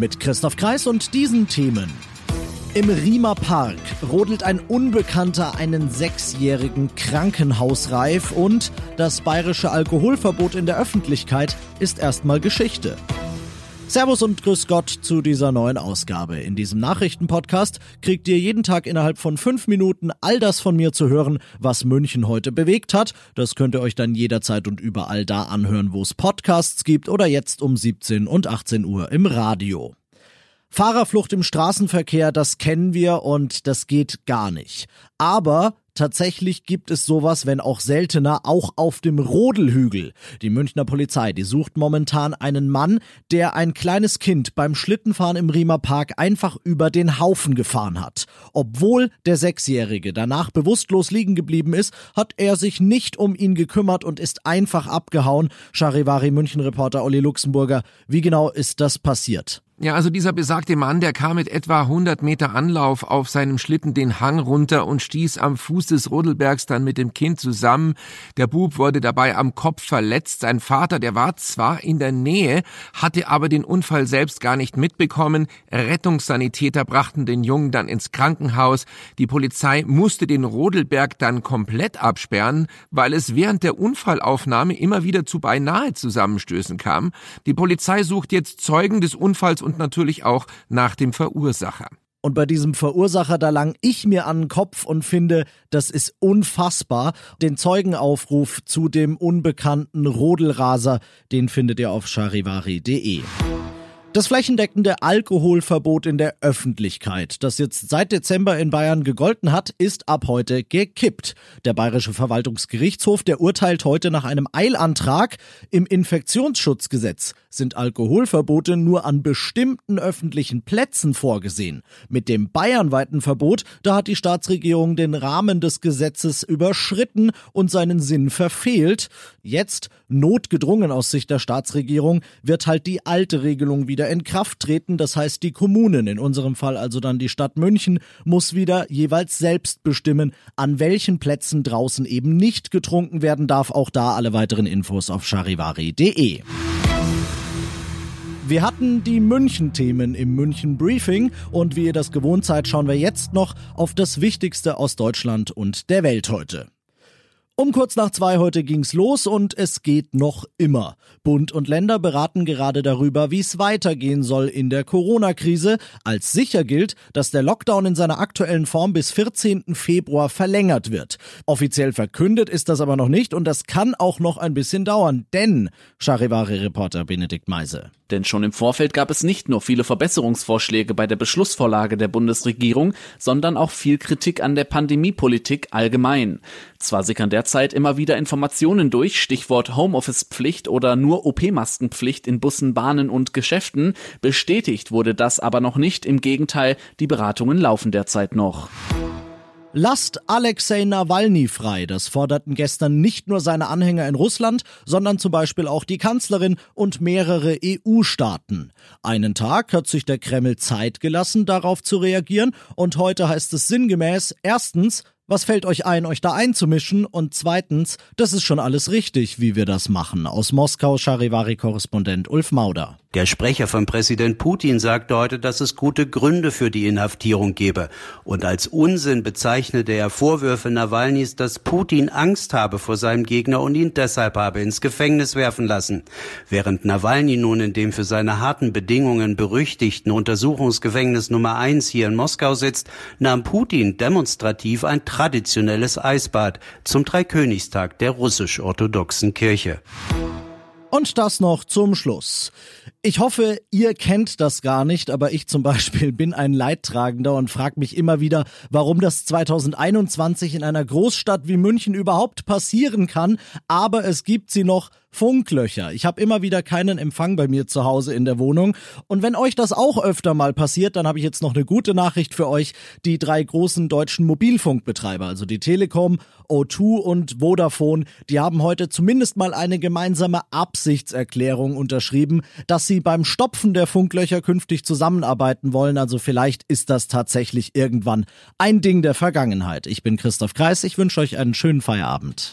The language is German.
Mit Christoph Kreis und diesen Themen. Im Riemer Park rodelt ein Unbekannter einen Sechsjährigen krankenhausreif und das bayerische Alkoholverbot in der Öffentlichkeit ist erstmal Geschichte. Servus und Grüß Gott zu dieser neuen Ausgabe. In diesem Nachrichtenpodcast kriegt ihr jeden Tag innerhalb von fünf Minuten all das von mir zu hören, was München heute bewegt hat. Das könnt ihr euch dann jederzeit und überall da anhören, wo es Podcasts gibt oder jetzt um 17 und 18 Uhr im Radio. Fahrerflucht im Straßenverkehr, das kennen wir und das geht gar nicht. Aber Tatsächlich gibt es sowas, wenn auch seltener, auch auf dem Rodelhügel. Die Münchner Polizei, die sucht momentan einen Mann, der ein kleines Kind beim Schlittenfahren im Riemer Park einfach über den Haufen gefahren hat. Obwohl der Sechsjährige danach bewusstlos liegen geblieben ist, hat er sich nicht um ihn gekümmert und ist einfach abgehauen. Charivari München Reporter Olli Luxemburger, wie genau ist das passiert? Ja, also dieser besagte Mann, der kam mit etwa 100 Meter Anlauf auf seinem Schlitten den Hang runter und stieß am Fuß des Rodelbergs dann mit dem Kind zusammen. Der Bub wurde dabei am Kopf verletzt. Sein Vater, der war zwar in der Nähe, hatte aber den Unfall selbst gar nicht mitbekommen. Rettungssanitäter brachten den Jungen dann ins Krankenhaus. Die Polizei musste den Rodelberg dann komplett absperren, weil es während der Unfallaufnahme immer wieder zu beinahe Zusammenstößen kam. Die Polizei sucht jetzt Zeugen des Unfalls und natürlich auch nach dem Verursacher. Und bei diesem Verursacher, da lang ich mir an den Kopf und finde, das ist unfassbar. Den Zeugenaufruf zu dem unbekannten Rodelraser, den findet ihr auf charivari.de. Das flächendeckende Alkoholverbot in der Öffentlichkeit, das jetzt seit Dezember in Bayern gegolten hat, ist ab heute gekippt. Der Bayerische Verwaltungsgerichtshof, der urteilt heute nach einem Eilantrag. Im Infektionsschutzgesetz sind Alkoholverbote nur an bestimmten öffentlichen Plätzen vorgesehen. Mit dem bayernweiten Verbot, da hat die Staatsregierung den Rahmen des Gesetzes überschritten und seinen Sinn verfehlt. Jetzt, notgedrungen aus Sicht der Staatsregierung, wird halt die alte Regelung wieder wieder in Kraft treten. Das heißt, die Kommunen, in unserem Fall also dann die Stadt München, muss wieder jeweils selbst bestimmen, an welchen Plätzen draußen eben nicht getrunken werden darf. Auch da alle weiteren Infos auf charivari.de. Wir hatten die München-Themen im München Briefing und wie ihr das gewohnt seid, schauen wir jetzt noch auf das Wichtigste aus Deutschland und der Welt heute. Um kurz nach zwei heute ging's los und es geht noch immer. Bund und Länder beraten gerade darüber, wie es weitergehen soll in der Corona-Krise. Als sicher gilt, dass der Lockdown in seiner aktuellen Form bis 14. Februar verlängert wird. Offiziell verkündet ist das aber noch nicht und das kann auch noch ein bisschen dauern, denn Charivari-Reporter Benedikt Meise. Denn schon im Vorfeld gab es nicht nur viele Verbesserungsvorschläge bei der Beschlussvorlage der Bundesregierung, sondern auch viel Kritik an der Pandemiepolitik allgemein. Zwar sickern derzeit immer wieder Informationen durch, Stichwort Homeoffice-Pflicht oder nur OP-Maskenpflicht in Bussen, Bahnen und Geschäften, bestätigt wurde das aber noch nicht, im Gegenteil, die Beratungen laufen derzeit noch. Lasst Alexei Nawalny frei. Das forderten gestern nicht nur seine Anhänger in Russland, sondern zum Beispiel auch die Kanzlerin und mehrere EU-Staaten. Einen Tag hat sich der Kreml Zeit gelassen, darauf zu reagieren, und heute heißt es sinngemäß, erstens, was fällt euch ein, euch da einzumischen? Und zweitens, das ist schon alles richtig, wie wir das machen. Aus Moskau Charivari-Korrespondent Ulf Mauder. Der Sprecher von Präsident Putin sagte heute, dass es gute Gründe für die Inhaftierung gebe. Und als Unsinn bezeichnete er Vorwürfe Nawalnys, dass Putin Angst habe vor seinem Gegner und ihn deshalb habe ins Gefängnis werfen lassen. Während Nawalny nun in dem für seine harten Bedingungen berüchtigten Untersuchungsgefängnis Nummer eins hier in Moskau sitzt, nahm Putin demonstrativ ein traditionelles Eisbad zum Dreikönigstag der russisch-orthodoxen Kirche. Und das noch zum Schluss. Ich hoffe, ihr kennt das gar nicht, aber ich zum Beispiel bin ein Leidtragender und frage mich immer wieder, warum das 2021 in einer Großstadt wie München überhaupt passieren kann. Aber es gibt sie noch Funklöcher. Ich habe immer wieder keinen Empfang bei mir zu Hause in der Wohnung. Und wenn euch das auch öfter mal passiert, dann habe ich jetzt noch eine gute Nachricht für euch. Die drei großen deutschen Mobilfunkbetreiber, also die Telekom, O2 und Vodafone, die haben heute zumindest mal eine gemeinsame Absichtserklärung unterschrieben, dass sie beim Stopfen der Funklöcher künftig zusammenarbeiten wollen. Also vielleicht ist das tatsächlich irgendwann ein Ding der Vergangenheit. Ich bin Christoph Kreis, ich wünsche euch einen schönen Feierabend.